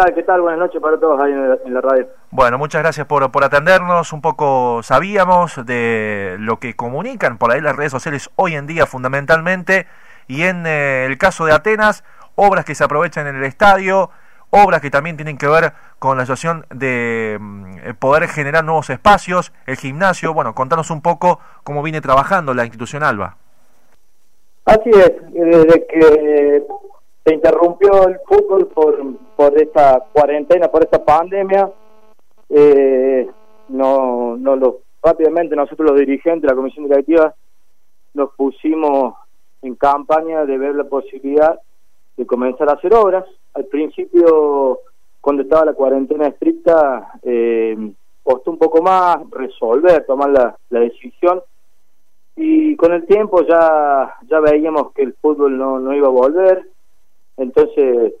tal? ¿Qué tal? Buenas noches para todos ahí en la, radio. Bueno, muchas gracias por, por atendernos. Un poco sabíamos de lo que comunican por ahí las redes sociales hoy en día fundamentalmente. Y en eh, el caso de Atenas, obras que se aprovechan en el estadio, obras que también tienen que ver con la situación de mm, poder generar nuevos espacios, el gimnasio. Bueno, contanos un poco cómo viene trabajando la institución Alba. Así es, desde que se interrumpió el fútbol por, por esta cuarentena, por esta pandemia. Eh, no, no lo, rápidamente nosotros los dirigentes de la comisión directiva nos pusimos en campaña de ver la posibilidad de comenzar a hacer obras. Al principio, cuando estaba la cuarentena estricta, eh, costó un poco más resolver, tomar la, la decisión y con el tiempo ya ya veíamos que el fútbol no, no iba a volver entonces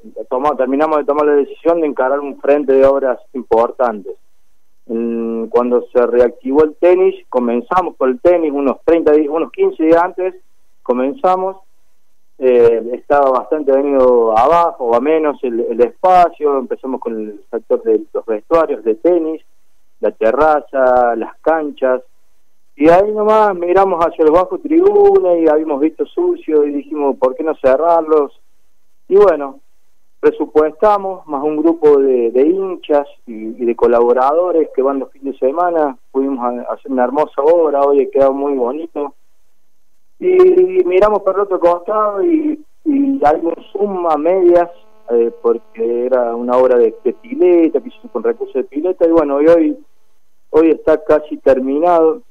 terminamos de tomar la decisión de encarar un frente de obras importantes. cuando se reactivó el tenis, comenzamos con el tenis unos 30 días, unos 15 días antes, comenzamos. Eh, estaba bastante venido abajo o a menos el, espacio, empezamos con el sector de los vestuarios de tenis, la terraza, las canchas, y ahí nomás miramos hacia los bajos tribunas y habíamos visto sucio y dijimos, ¿por qué no cerrarlos? Y bueno, presupuestamos, más un grupo de, hinchas y, de colaboradores que van los fines de semana, pudimos hacer una hermosa obra, hoy ha muy bonito. Y miramos por el otro costado y, y un suma medias, eh, porque era una obra de, pileta, que hicimos con recursos de pileta, y bueno, hoy, hoy está casi terminado,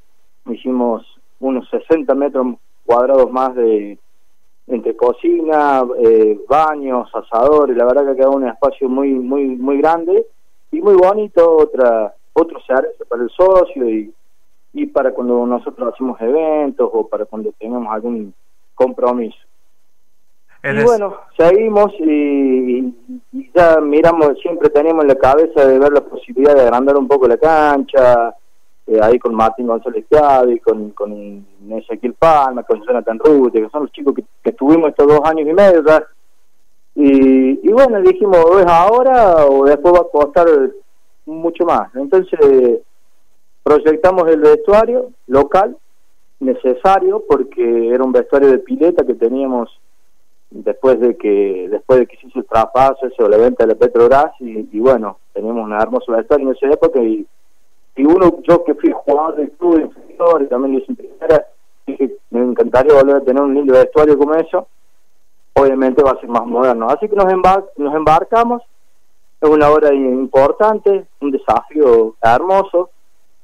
hicimos unos 60 metros cuadrados más de entre cocina, eh, baños, asadores, la verdad que ha quedado un espacio muy muy muy grande y muy bonito, otra otro servicio para el socio y, y para cuando nosotros hacemos eventos o para cuando tenemos algún compromiso. Y bueno, seguimos y, ya miramos, siempre tenemos en la cabeza de ver la posibilidad de agrandar un poco la cancha, eh, ahí con Martín González Chiavi, con, con Ezequiel Palma, con Jonathan Rute, que son los chicos que, que estuvimos estos dos años y medio ya. Y, bueno, dijimos, ¿o es ahora o después va a costar mucho más? Entonces proyectamos el vestuario local necesario porque era un vestuario de pileta que teníamos después de que después de que se hizo el traspaso eso la venta de la y, y bueno teníamos un hermoso vestuario en esa época y y uno, yo que fui jugador del club de inferior y también lo hice dije, me encantaría volver a tener un lindo vestuario como eso, obviamente va a ser más moderno. Así que nos, nos embarcamos, es una hora importante, un desafío hermoso,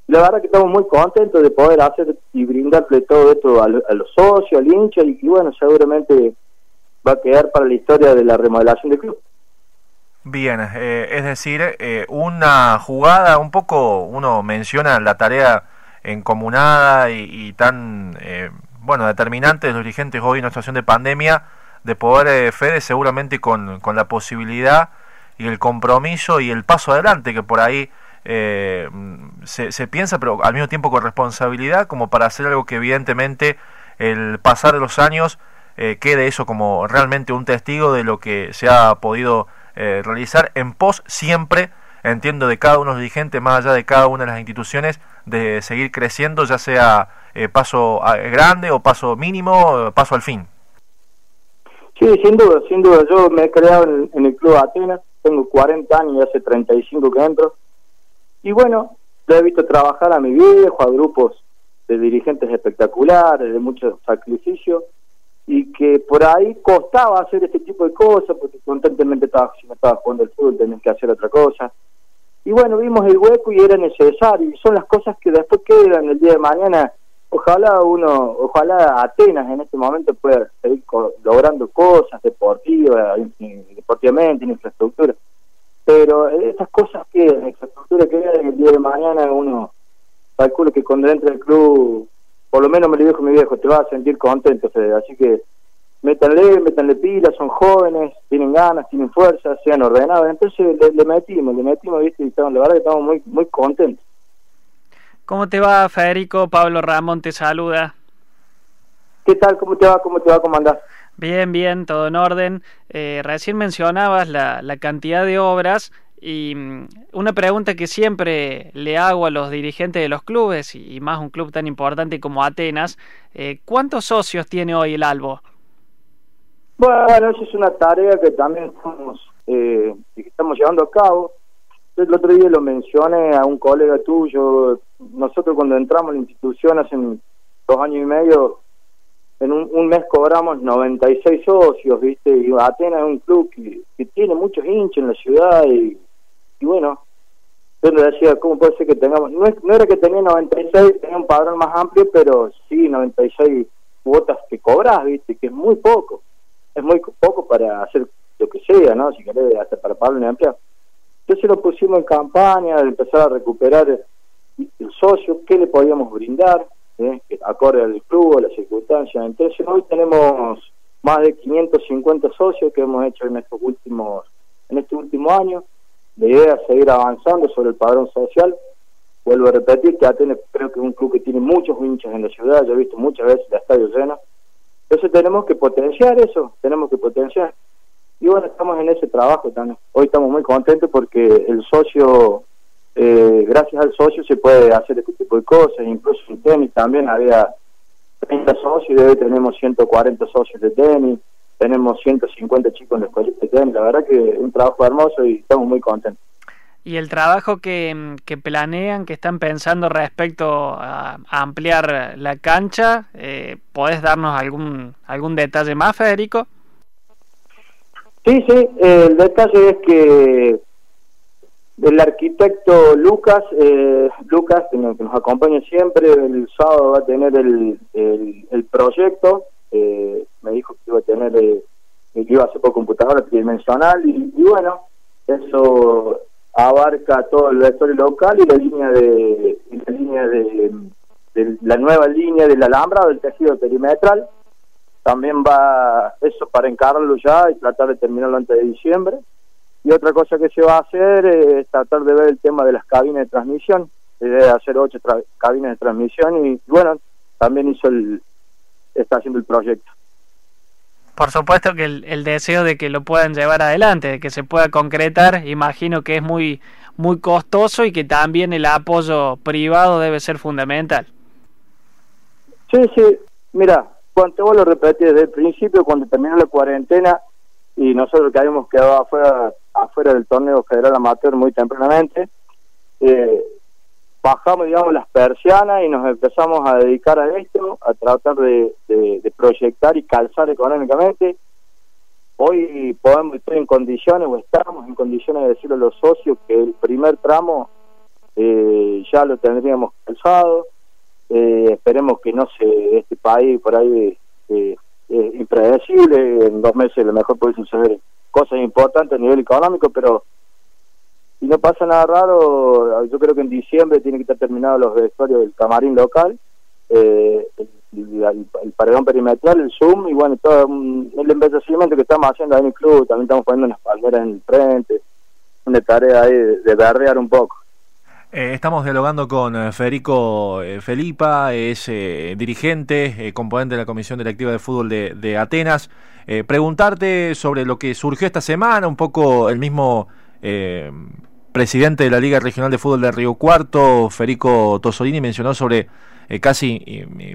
la verdad que estamos muy contentos de poder hacer y brindarle todo esto a, los socios, al hincha, y, y bueno, seguramente va a quedar para la historia de la remodelación del club. Bien, eh, es decir, eh, una jugada, un poco uno menciona la tarea encomunada y, tan, eh, bueno, determinante de los dirigentes hoy en una situación de pandemia, de poder, Fede, seguramente con, con, la posibilidad y el compromiso y el paso adelante que por ahí se, se piensa, pero al mismo tiempo con responsabilidad, como para hacer algo que evidentemente el pasar de los años quede eso como realmente un testigo de lo que se ha podido eh, realizar en pos siempre, entiendo, de cada uno de los dirigentes, más allá de cada una de las instituciones, de seguir creciendo, ya sea eh, paso grande o paso mínimo, paso al fin. Sí, sin duda, sin duda. Yo me he creado en, el Club Atenas, tengo 40 años y hace 35 que entro. Y bueno, lo he visto trabajar a mi viejo, a grupos de dirigentes espectaculares, de muchos sacrificios y que por ahí costaba hacer este tipo de cosas porque constantemente estaba, si no estaba jugando el fútbol tenías que hacer otra cosa. Y bueno vimos el hueco y era necesario y son las cosas que después quedan el día de mañana. Ojalá uno ojalá Atenas en este momento pueda seguir logrando cosas deportivas deportivamente en infraestructura. Pero estas cosas que en infraestructura que el día de mañana uno calcula que cuando entre el club por lo menos me lo dijo mi viejo, te vas a sentir contento, Fede. Así que métanle, métanle pilas, son jóvenes, tienen ganas, tienen fuerza, sean ordenados. Entonces le, metimos, le metimos, ¿viste? Y estamos, la verdad que estamos muy, muy contentos. ¿Cómo te va, Federico? Pablo Ramón te saluda. ¿Qué tal? ¿Cómo te va? ¿Cómo te va? ¿Cómo andás? Bien, bien, todo en orden. Eh, recién mencionabas la, la, cantidad de obras y mm, una pregunta que siempre le hago a los dirigentes de los clubes y, más un club tan importante como Atenas, eh, ¿cuántos socios tiene hoy el Albo? Bueno, esa es una tarea que también estamos, eh, estamos llevando a cabo. El otro día lo mencioné a un colega tuyo. Nosotros cuando entramos en la institución hace dos años y medio, en un, mes cobramos 96 socios, ¿viste? Y Atenas es un club que, tiene muchos hinchas en la ciudad y, bueno, yo le decía, ¿cómo puede ser que tengamos? No, no era que tenía 96, tenía un padrón más amplio, pero sí, 96 cuotas que cobras, ¿viste? Que es muy poco. Es muy poco para hacer lo que sea, ¿no? Si querés, hasta para pagar una. Entonces lo pusimos en campaña, empezar a recuperar el socio, qué le podíamos brindar, ¿eh? acorde al club, a las circunstancias. Entonces hoy tenemos más de 550 socios que hemos hecho en estos últimos en este último año. La idea es seguir avanzando sobre el padrón social. Vuelvo a repetir que Atenas creo que es un club que tiene muchos hinchas en la ciudad, yo he visto muchas veces el estadio lleno. Entonces tenemos que potenciar eso, tenemos que potenciar. Y bueno, estamos en ese trabajo también. Hoy estamos muy contentos porque el socio eh, gracias al socio se puede hacer este tipo de cosas, incluso en tenis también había 30 socios y hoy tenemos 140 socios de tenis, tenemos 150 chicos en la escuela de tenis, la verdad que es un trabajo hermoso y estamos muy contentos. Y el trabajo que, que planean, que están pensando respecto a, ampliar la cancha, eh, ¿podés darnos algún, algún detalle más, Federico? Sí, sí, el detalle es que el arquitecto Lucas, eh, Lucas, que nos, acompaña siempre, el sábado va a tener el, el, proyecto, eh, me dijo que iba a tener, eh, que iba a hacer por computadora tridimensional, y, bueno, eso abarca todo el vestuario local y la línea de, la línea de, la nueva línea del alambrado del tejido perimetral, también va eso para encargarlo ya y tratar de terminarlo antes de diciembre. Y otra cosa que se va a hacer es tratar de ver el tema de las cabinas de transmisión, de hacer ocho cabinas de transmisión y bueno, también hizo el, está haciendo el proyecto. Por supuesto que el, deseo de que lo puedan llevar adelante, de que se pueda concretar, imagino que es muy muy costoso y que también el apoyo privado debe ser fundamental. Sí, sí, mira, cuando vos lo repetí desde el principio, cuando terminó la cuarentena y nosotros que habíamos quedado afuera afuera del torneo federal amateur muy tempranamente. Eh, bajamos, digamos, las persianas y nos empezamos a dedicar a esto, a tratar de, proyectar y calzar económicamente. Hoy podemos estar en condiciones, o estamos en condiciones de decirle a los socios que el primer tramo eh, ya lo tendríamos calzado. Eh, esperemos que no se este país por ahí es impredecible, en dos meses a lo mejor puede suceder cosas importantes a nivel económico, pero si no pasa nada raro, yo creo que en diciembre tiene que estar terminado los vestuarios del camarín local, eh, el, paredón perimetral, el Zoom y bueno, todo el embellecimiento que estamos haciendo ahí en el club, también estamos poniendo unas palmeras en el frente, una tarea ahí de, de berrear un poco. Eh, estamos dialogando con eh, Federico eh, Felipa, es dirigente, componente de la Comisión Directiva de Fútbol de, Atenas. preguntarte sobre lo que surgió esta semana, un poco el mismo presidente de la Liga Regional de Fútbol de Río Cuarto, Federico Tosolini, mencionó sobre casi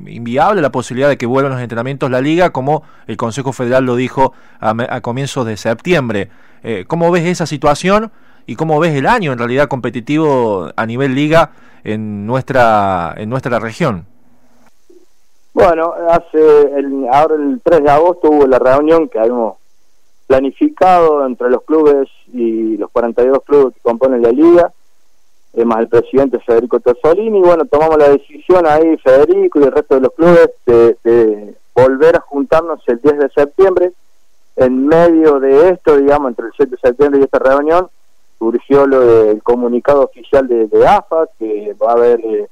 inviable la posibilidad de que vuelvan los entrenamientos la Liga, como el Consejo Federal lo dijo a, a comienzos de septiembre. ¿Cómo ves esa situación? y cómo ves el año en realidad competitivo a nivel liga en nuestra en nuestra región. Bueno, hace el, ahora el 3 de agosto hubo la reunión que habíamos planificado entre los clubes y los 42 clubes que componen la liga, más el presidente Federico Tosolini, y bueno, tomamos la decisión ahí, Federico y el resto de los clubes, de, volver a juntarnos el 10 de septiembre, en medio de esto, digamos, entre el 7 de septiembre y esta reunión, surgió lo del comunicado oficial de, AFA, que va a haber, eh,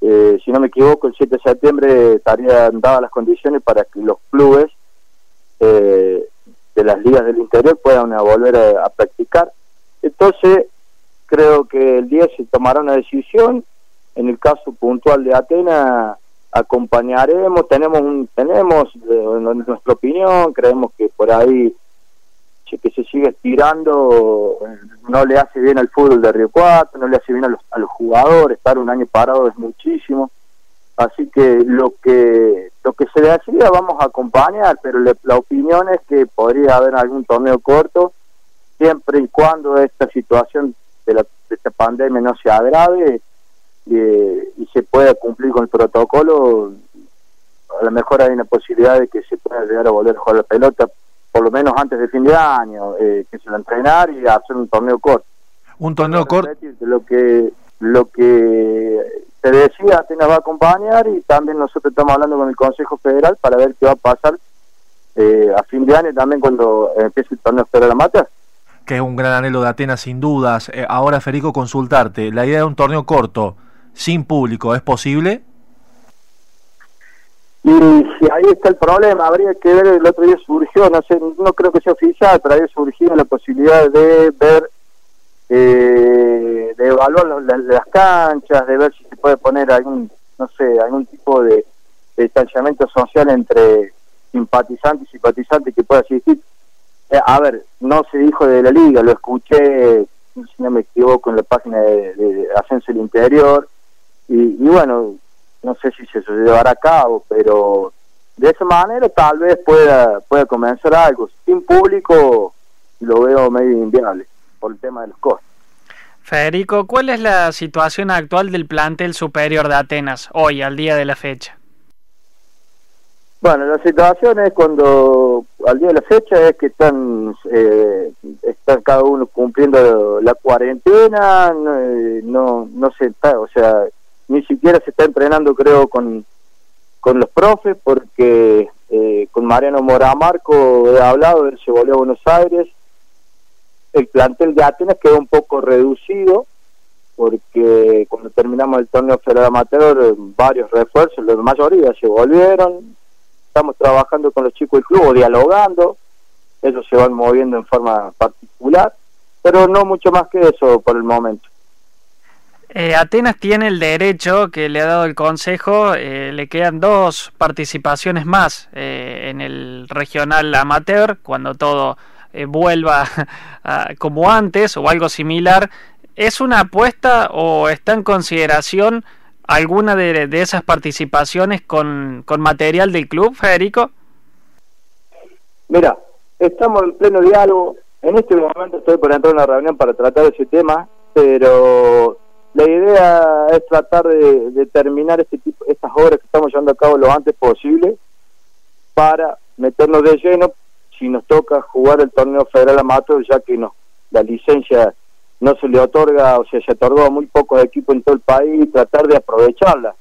eh, si no me equivoco, el 7 de septiembre estarían dadas las condiciones para que los clubes eh, de las ligas del interior puedan volver a, practicar. Entonces, creo que el día se tomará una decisión. En el caso puntual de Atenas, acompañaremos, tenemos un, tenemos eh, nuestra opinión, creemos que por ahí que se sigue estirando no le hace bien al fútbol de Río Cuatro, no le hace bien a los, a los jugadores, estar un año parado es muchísimo, así que lo que lo que se decida vamos a acompañar, pero la opinión es que podría haber algún torneo corto, siempre y cuando esta situación de, la, de esta pandemia no se agrave eh, y se pueda cumplir con el protocolo, a lo mejor hay una posibilidad de que se pueda llegar a volver a jugar la pelota, por lo menos antes de fin de año, eh, que se lo entrenar y hacer un torneo corto. Un torneo corto. Lo que lo que se decía Atenas va a acompañar y también nosotros estamos hablando con el Consejo Federal para ver qué va a pasar eh, a fin de año también cuando empiece el torneo federal amateur que es un gran anhelo de Atenas sin dudas. ahora, Federico, consultarte, la idea de un torneo corto, sin público es posible? Y ahí está el problema, habría que ver, el otro día surgió, no sé, no creo que sea oficial, pero había surgido la posibilidad de ver, eh, de evaluar las canchas, de ver si se puede poner algún, no sé, algún tipo de, distanciamiento social entre simpatizantes y simpatizantes que pueda existir. Eh, a ver, no se dijo de la liga, lo escuché, si no me equivoco, en la página de, de Ascenso del Interior, y, bueno, no sé si se llevará a cabo, pero de esa manera tal vez pueda, pueda comenzar algo. Sin público lo veo medio inviable por el tema de los costos. Federico, ¿cuál es la situación actual del plantel superior de Atenas hoy, al día de la fecha? Bueno, la situación es cuando, al día de la fecha, es que están, eh, están cada uno cumpliendo la cuarentena, no, eh, no, no se está, o sea, ni siquiera se está entrenando creo con, con los profes porque eh, con Mariano Moramarco he hablado, él se volvió a Buenos Aires, el plantel de Atenas quedó un poco reducido porque cuando terminamos el torneo federal amateur varios refuerzos, la mayoría se volvieron, estamos trabajando con los chicos del club, dialogando, ellos se van moviendo en forma particular, pero no mucho más que eso por el momento. Eh, Atenas tiene el derecho que le ha dado el Consejo, eh, le quedan dos participaciones más eh, en el regional amateur, cuando todo vuelva como antes o algo similar. ¿Es una apuesta o está en consideración alguna de, esas participaciones con, con material del club, Federico? Mira, estamos en pleno diálogo. En este momento estoy por entrar a una reunión para tratar ese tema, pero la idea es tratar de, terminar este tipo, estas obras que estamos llevando a cabo lo antes posible para meternos de lleno si nos toca jugar el torneo federal amateur, ya que no, la licencia no se le otorga, o sea, se otorgó a muy pocos equipos en todo el país, tratar de aprovecharla.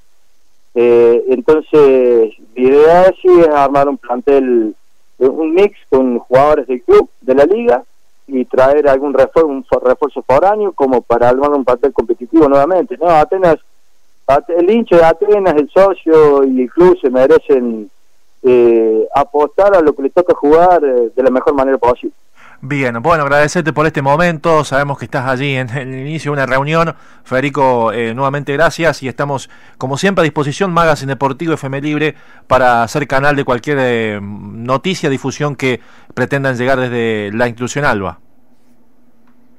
Eh, entonces, la idea sí es armar un plantel, un mix con jugadores del club, de la liga, y traer algún refuerzo, un refuerzo foráneo como para armar un papel competitivo nuevamente. No, Atenas, el hincha de Atenas, el socio y el club se merecen eh, apostar a lo que les toca jugar eh, de la mejor manera posible. Bien, bueno, agradecerte por este momento. Sabemos que estás allí en el inicio de una reunión. Federico, eh, nuevamente gracias y estamos, como siempre, a disposición Magazine Deportivo FM Libre para hacer canal de cualquier eh, noticia, difusión que pretendan llegar desde la institución Alba.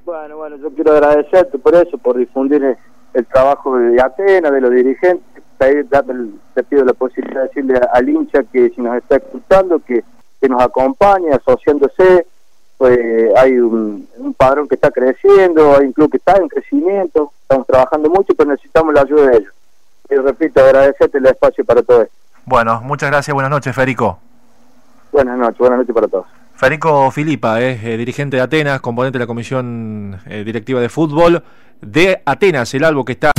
Bueno, bueno, yo quiero agradecerte por eso, por difundir el, trabajo de Atenas, de los dirigentes. Te, pido la posibilidad de decirle al hincha que si nos está escuchando, que, que nos acompañe asociándose pues hay un, padrón que está creciendo, hay un club que está en crecimiento, estamos trabajando mucho, pero necesitamos la ayuda de ellos. Y repito, agradecerte el espacio para todo esto. Bueno, muchas gracias, buenas noches, Federico. Buenas noches, buenas noches para todos. Federico Filipa es eh, dirigente de Atenas, componente de la Comisión eh, Directiva de Fútbol de Atenas, el algo que está...